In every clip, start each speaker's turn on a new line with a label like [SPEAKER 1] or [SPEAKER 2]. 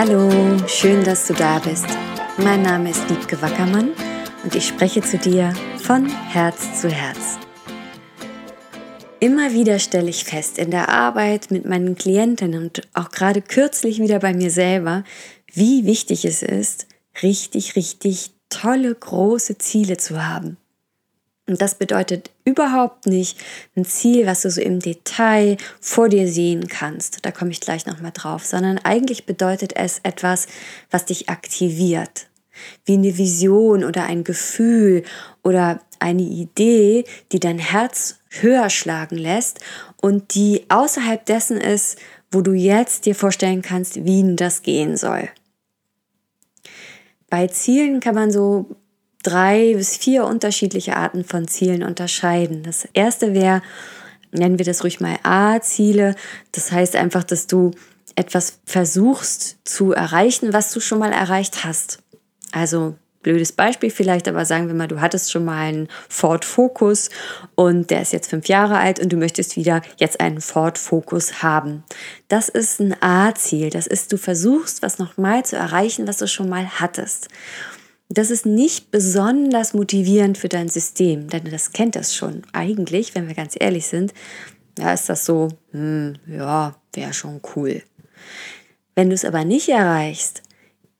[SPEAKER 1] Hallo, schön, dass du da bist. Mein Name ist Liebke Wackermann und ich spreche zu dir von Herz zu Herz. Immer wieder stelle ich fest in der Arbeit mit meinen Klientinnen und auch gerade kürzlich wieder bei mir selber, wie wichtig es ist, richtig, richtig tolle, große Ziele zu haben. Und das bedeutet überhaupt nicht ein Ziel, was du so im Detail vor dir sehen kannst. Da komme ich gleich nochmal drauf, sondern eigentlich bedeutet es etwas, was dich aktiviert. Wie eine Vision oder ein Gefühl oder eine Idee, die dein Herz höher schlagen lässt und die außerhalb dessen ist, wo du jetzt dir vorstellen kannst, wie das gehen soll. Bei Zielen kann man so drei bis vier unterschiedliche Arten von Zielen unterscheiden. Das erste wäre, nennen wir das ruhig mal A-Ziele. Das heißt einfach, dass du etwas versuchst zu erreichen, was du schon mal erreicht hast. Also blödes Beispiel vielleicht, aber sagen wir mal, du hattest schon mal einen Ford Focus und der ist jetzt fünf Jahre alt und du möchtest wieder jetzt einen Ford Focus haben. Das ist ein A-Ziel. Das ist, du versuchst, was nochmal zu erreichen, was du schon mal hattest. Das ist nicht besonders motivierend für dein System, denn das kennt das schon. Eigentlich, wenn wir ganz ehrlich sind, ja, ist das so, hm, ja, wäre schon cool. Wenn du es aber nicht erreichst,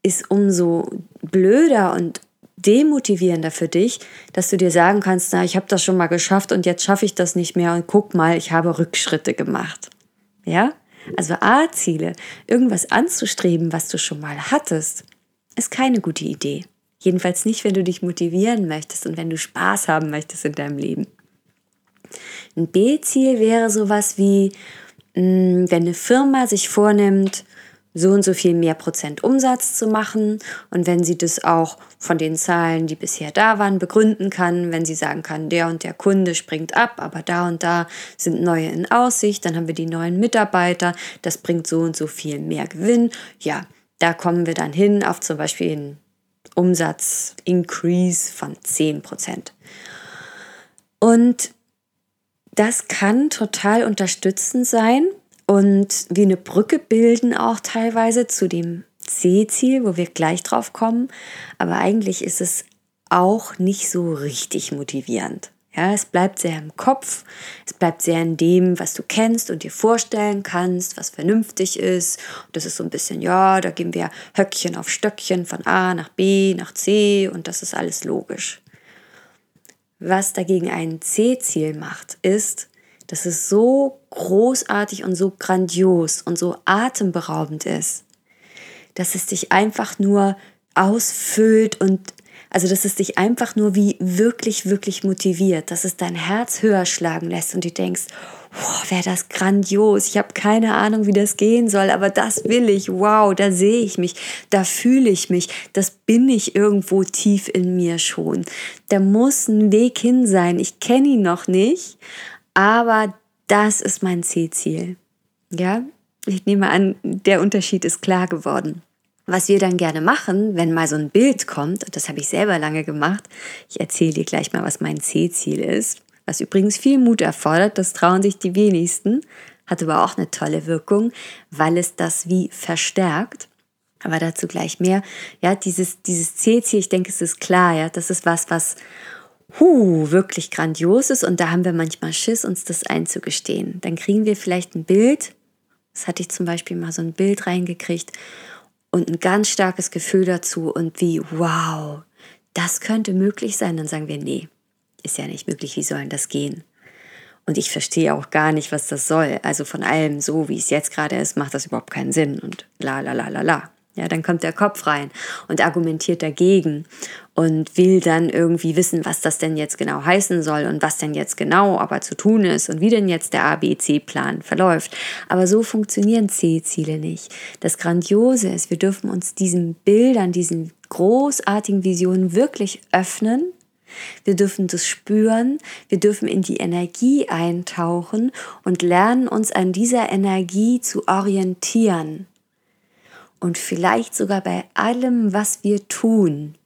[SPEAKER 1] ist umso blöder und demotivierender für dich, dass du dir sagen kannst, na, ich habe das schon mal geschafft und jetzt schaffe ich das nicht mehr und guck mal, ich habe Rückschritte gemacht. Ja? Also A-Ziele, irgendwas anzustreben, was du schon mal hattest, ist keine gute Idee. Jedenfalls nicht, wenn du dich motivieren möchtest und wenn du Spaß haben möchtest in deinem Leben. Ein B-Ziel wäre sowas wie, mm, wenn eine Firma sich vornimmt, so und so viel mehr Prozent Umsatz zu machen und wenn sie das auch von den Zahlen, die bisher da waren, begründen kann, wenn sie sagen kann, der und der Kunde springt ab, aber da und da sind neue in Aussicht, dann haben wir die neuen Mitarbeiter, das bringt so und so viel mehr Gewinn. Ja, da kommen wir dann hin auf zum Beispiel einen Umsatz-Increase von 10 Prozent. Und das kann total unterstützend sein und wie eine Brücke bilden auch teilweise zu dem C-Ziel, wo wir gleich drauf kommen. Aber eigentlich ist es auch nicht so richtig motivierend. Ja, es bleibt sehr im Kopf, es bleibt sehr in dem, was du kennst und dir vorstellen kannst, was vernünftig ist. Das ist so ein bisschen, ja, da gehen wir Höckchen auf Stöckchen von A nach B nach C und das ist alles logisch. Was dagegen ein C-Ziel macht, ist, dass es so großartig und so grandios und so atemberaubend ist, dass es dich einfach nur ausfüllt und also, dass es dich einfach nur wie wirklich, wirklich motiviert, dass es dein Herz höher schlagen lässt und du denkst, oh, wäre das grandios, ich habe keine Ahnung, wie das gehen soll, aber das will ich, wow, da sehe ich mich, da fühle ich mich, das bin ich irgendwo tief in mir schon. Da muss ein Weg hin sein, ich kenne ihn noch nicht, aber das ist mein Zielziel. Ja, ich nehme an, der Unterschied ist klar geworden. Was wir dann gerne machen, wenn mal so ein Bild kommt, das habe ich selber lange gemacht, ich erzähle dir gleich mal, was mein C-Ziel ist, was übrigens viel Mut erfordert, das trauen sich die wenigsten, hat aber auch eine tolle Wirkung, weil es das wie verstärkt. Aber dazu gleich mehr. Ja, dieses, dieses C-Ziel, ich denke, es ist klar, ja, das ist was, was hu, wirklich grandios ist und da haben wir manchmal Schiss, uns das einzugestehen. Dann kriegen wir vielleicht ein Bild, das hatte ich zum Beispiel mal so ein Bild reingekriegt und ein ganz starkes Gefühl dazu und wie, wow, das könnte möglich sein, dann sagen wir, nee, ist ja nicht möglich, wie soll das gehen? Und ich verstehe auch gar nicht, was das soll. Also von allem so, wie es jetzt gerade ist, macht das überhaupt keinen Sinn und la la la la la. Ja, dann kommt der Kopf rein und argumentiert dagegen und will dann irgendwie wissen, was das denn jetzt genau heißen soll und was denn jetzt genau aber zu tun ist und wie denn jetzt der ABC-Plan verläuft. Aber so funktionieren C-Ziele nicht. Das Grandiose ist, wir dürfen uns diesen Bildern, diesen großartigen Visionen wirklich öffnen wir dürfen das spüren, wir dürfen in die Energie eintauchen und lernen uns an dieser Energie zu orientieren und vielleicht sogar bei allem, was wir tun,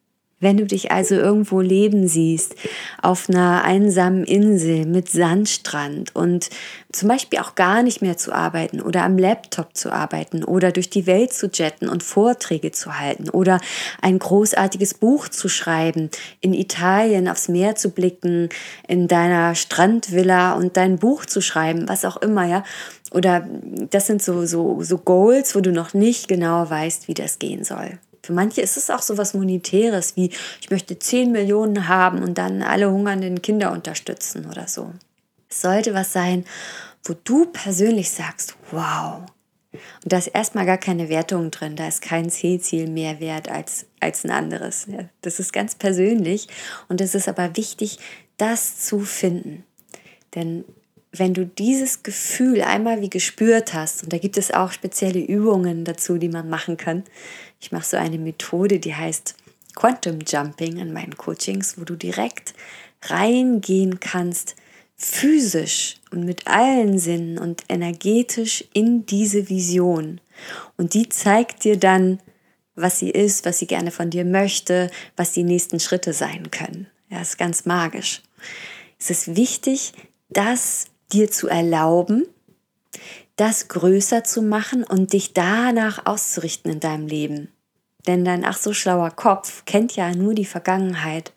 [SPEAKER 1] Wenn du dich also irgendwo leben siehst, auf einer einsamen Insel mit Sandstrand und zum Beispiel auch gar nicht mehr zu arbeiten oder am Laptop zu arbeiten oder durch die Welt zu jetten und Vorträge zu halten oder ein großartiges Buch zu schreiben, in Italien aufs Meer zu blicken, in deiner Strandvilla und dein Buch zu schreiben, was auch immer, ja. Oder das sind so, so, so Goals, wo du noch nicht genau weißt, wie das gehen soll. Für manche ist es auch so was Monetäres, wie ich möchte 10 Millionen haben und dann alle hungernden Kinder unterstützen oder so. Es sollte was sein, wo du persönlich sagst, wow. Und da ist erstmal gar keine Wertung drin, da ist kein C-Ziel mehr wert als, als ein anderes. Das ist ganz persönlich und es ist aber wichtig, das zu finden. Denn wenn du dieses Gefühl einmal wie gespürt hast, und da gibt es auch spezielle Übungen dazu, die man machen kann, ich mache so eine Methode, die heißt Quantum Jumping in meinen Coachings, wo du direkt reingehen kannst, physisch und mit allen Sinnen und energetisch in diese Vision. Und die zeigt dir dann, was sie ist, was sie gerne von dir möchte, was die nächsten Schritte sein können. Ja, ist ganz magisch. Es ist wichtig, das dir zu erlauben, das größer zu machen und dich danach auszurichten in deinem Leben. Denn dein ach so schlauer Kopf kennt ja nur die Vergangenheit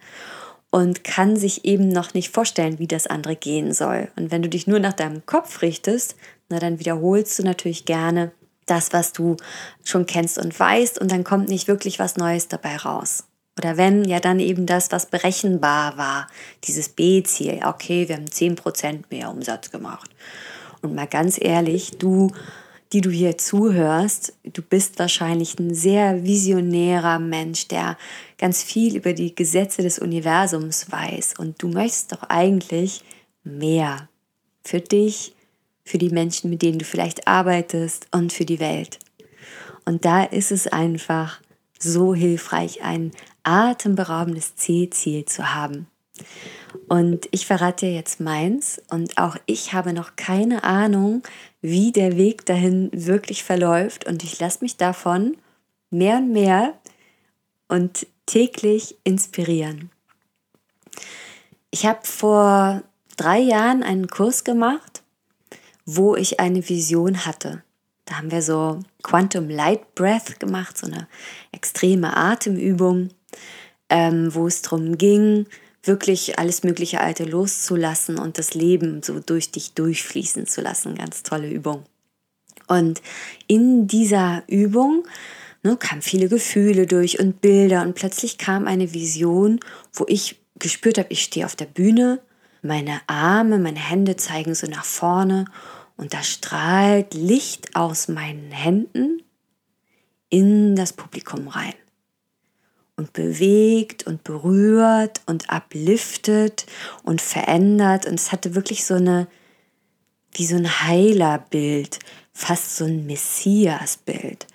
[SPEAKER 1] und kann sich eben noch nicht vorstellen, wie das andere gehen soll. Und wenn du dich nur nach deinem Kopf richtest, na dann wiederholst du natürlich gerne das, was du schon kennst und weißt und dann kommt nicht wirklich was Neues dabei raus. Oder wenn, ja dann eben das, was berechenbar war, dieses B-Ziel. Okay, wir haben 10% mehr Umsatz gemacht. Und mal ganz ehrlich, du, die du hier zuhörst, du bist wahrscheinlich ein sehr visionärer Mensch, der ganz viel über die Gesetze des Universums weiß. Und du möchtest doch eigentlich mehr für dich, für die Menschen, mit denen du vielleicht arbeitest und für die Welt. Und da ist es einfach so hilfreich, ein atemberaubendes C-Ziel zu haben. Und ich verrate dir jetzt meins und auch ich habe noch keine Ahnung, wie der Weg dahin wirklich verläuft und ich lasse mich davon mehr und mehr und täglich inspirieren. Ich habe vor drei Jahren einen Kurs gemacht, wo ich eine Vision hatte. Da haben wir so Quantum Light Breath gemacht, so eine extreme Atemübung, ähm, wo es darum ging, wirklich alles mögliche Alte loszulassen und das Leben so durch dich durchfließen zu lassen. Ganz tolle Übung. Und in dieser Übung ne, kamen viele Gefühle durch und Bilder und plötzlich kam eine Vision, wo ich gespürt habe, ich stehe auf der Bühne, meine Arme, meine Hände zeigen so nach vorne und da strahlt Licht aus meinen Händen in das Publikum rein und bewegt und berührt und upliftet und verändert. Und es hatte wirklich so eine, wie so ein Heilerbild, fast so ein Messiasbild.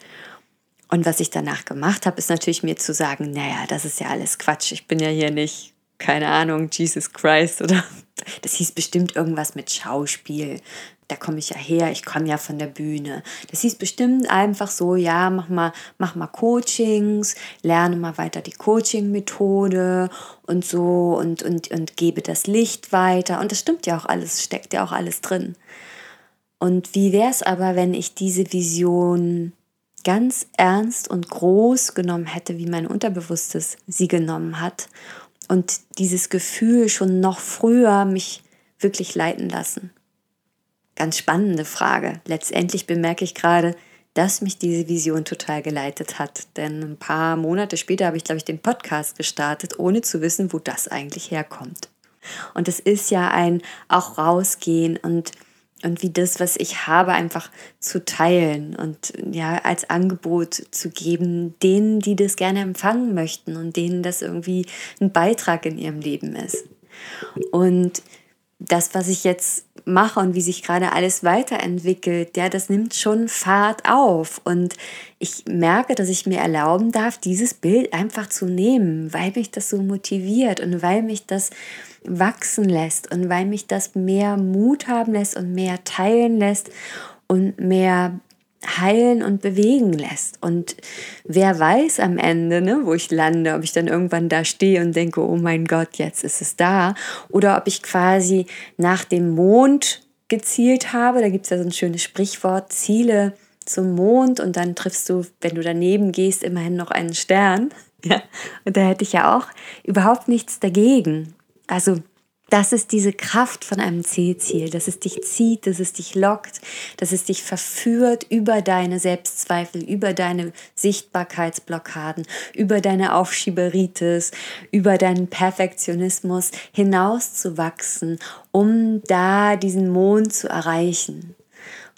[SPEAKER 1] Und was ich danach gemacht habe, ist natürlich mir zu sagen, naja, das ist ja alles Quatsch. Ich bin ja hier nicht, keine Ahnung, Jesus Christ oder das hieß bestimmt irgendwas mit Schauspiel da komme ich ja her, ich komme ja von der Bühne. Das hieß bestimmt einfach so, ja, mach mal, mach mal Coachings, lerne mal weiter die Coaching-Methode und so und, und, und gebe das Licht weiter. Und das stimmt ja auch alles, steckt ja auch alles drin. Und wie wäre es aber, wenn ich diese Vision ganz ernst und groß genommen hätte, wie mein Unterbewusstes sie genommen hat und dieses Gefühl schon noch früher mich wirklich leiten lassen ganz spannende Frage. Letztendlich bemerke ich gerade, dass mich diese Vision total geleitet hat. Denn ein paar Monate später habe ich, glaube ich, den Podcast gestartet, ohne zu wissen, wo das eigentlich herkommt. Und es ist ja ein auch rausgehen und, und wie das, was ich habe, einfach zu teilen und ja, als Angebot zu geben, denen, die das gerne empfangen möchten und denen das irgendwie ein Beitrag in ihrem Leben ist. Und das, was ich jetzt mache und wie sich gerade alles weiterentwickelt, ja, das nimmt schon Fahrt auf. Und ich merke, dass ich mir erlauben darf, dieses Bild einfach zu nehmen, weil mich das so motiviert und weil mich das wachsen lässt und weil mich das mehr Mut haben lässt und mehr teilen lässt und mehr heilen und bewegen lässt. Und wer weiß am Ende, ne, wo ich lande, ob ich dann irgendwann da stehe und denke, oh mein Gott, jetzt ist es da. Oder ob ich quasi nach dem Mond gezielt habe. Da gibt es ja so ein schönes Sprichwort, Ziele zum Mond und dann triffst du, wenn du daneben gehst, immerhin noch einen Stern. Ja, und da hätte ich ja auch überhaupt nichts dagegen. Also das ist diese Kraft von einem Zielziel, dass es dich zieht, dass es dich lockt, dass es dich verführt über deine Selbstzweifel, über deine Sichtbarkeitsblockaden, über deine Aufschieberitis, über deinen Perfektionismus hinaus zu wachsen, um da diesen Mond zu erreichen.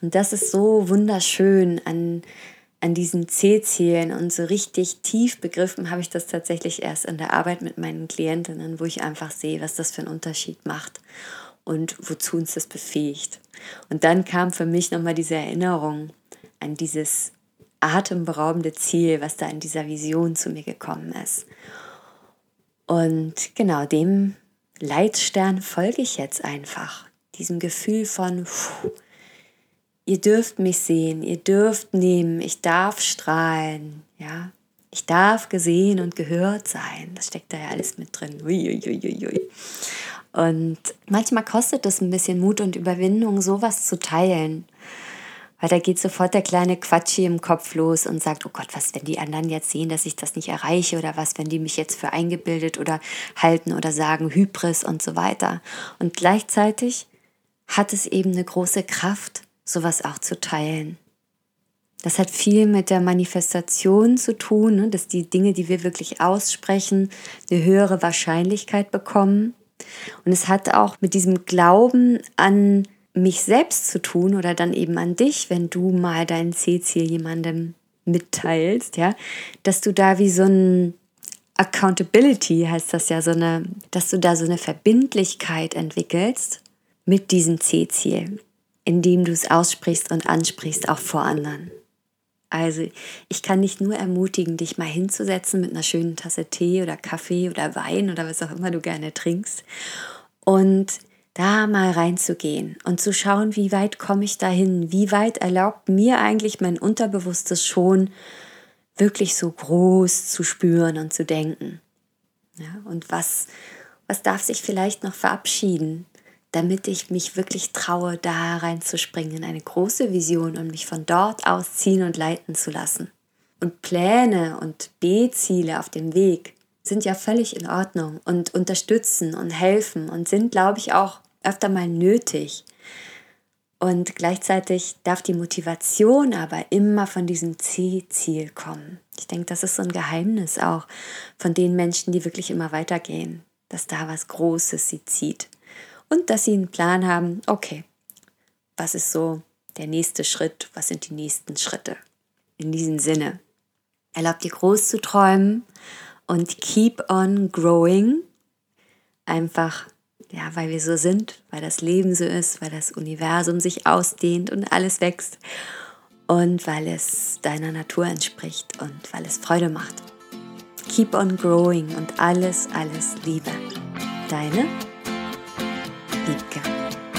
[SPEAKER 1] Und das ist so wunderschön an an diesen C-Zielen und so richtig tief begriffen habe ich das tatsächlich erst in der Arbeit mit meinen Klientinnen, wo ich einfach sehe, was das für einen Unterschied macht und wozu uns das befähigt. Und dann kam für mich nochmal diese Erinnerung an dieses atemberaubende Ziel, was da in dieser Vision zu mir gekommen ist. Und genau dem Leitstern folge ich jetzt einfach. Diesem Gefühl von, pff, ihr dürft mich sehen, ihr dürft nehmen, ich darf strahlen, ja. Ich darf gesehen und gehört sein. Das steckt da ja alles mit drin. Uiuiuiui. Und manchmal kostet es ein bisschen Mut und Überwindung, sowas zu teilen. Weil da geht sofort der kleine Quatschi im Kopf los und sagt, oh Gott, was, wenn die anderen jetzt sehen, dass ich das nicht erreiche oder was, wenn die mich jetzt für eingebildet oder halten oder sagen Hybris und so weiter. Und gleichzeitig hat es eben eine große Kraft, sowas auch zu teilen. Das hat viel mit der Manifestation zu tun, ne, dass die Dinge, die wir wirklich aussprechen, eine höhere Wahrscheinlichkeit bekommen. Und es hat auch mit diesem Glauben an mich selbst zu tun oder dann eben an dich, wenn du mal dein C-Ziel jemandem mitteilst, ja, dass du da wie so ein Accountability heißt das ja, so eine, dass du da so eine Verbindlichkeit entwickelst mit diesem C-Ziel indem du es aussprichst und ansprichst, auch vor anderen. Also ich kann dich nur ermutigen, dich mal hinzusetzen mit einer schönen Tasse Tee oder Kaffee oder Wein oder was auch immer du gerne trinkst und da mal reinzugehen und zu schauen, wie weit komme ich dahin, wie weit erlaubt mir eigentlich mein Unterbewusstes schon wirklich so groß zu spüren und zu denken. Ja, und was, was darf sich vielleicht noch verabschieden? Damit ich mich wirklich traue, da reinzuspringen in eine große Vision und mich von dort aus ziehen und leiten zu lassen. Und Pläne und B-Ziele auf dem Weg sind ja völlig in Ordnung und unterstützen und helfen und sind, glaube ich, auch öfter mal nötig. Und gleichzeitig darf die Motivation aber immer von diesem Ziel kommen. Ich denke, das ist so ein Geheimnis auch von den Menschen, die wirklich immer weitergehen, dass da was Großes sie zieht und dass sie einen Plan haben, okay, was ist so der nächste Schritt, was sind die nächsten Schritte. In diesem Sinne, erlaubt dir groß zu träumen und keep on growing. Einfach, ja, weil wir so sind, weil das Leben so ist, weil das Universum sich ausdehnt und alles wächst und weil es deiner Natur entspricht und weil es Freude macht. Keep on growing und alles, alles Liebe. Deine Ipca.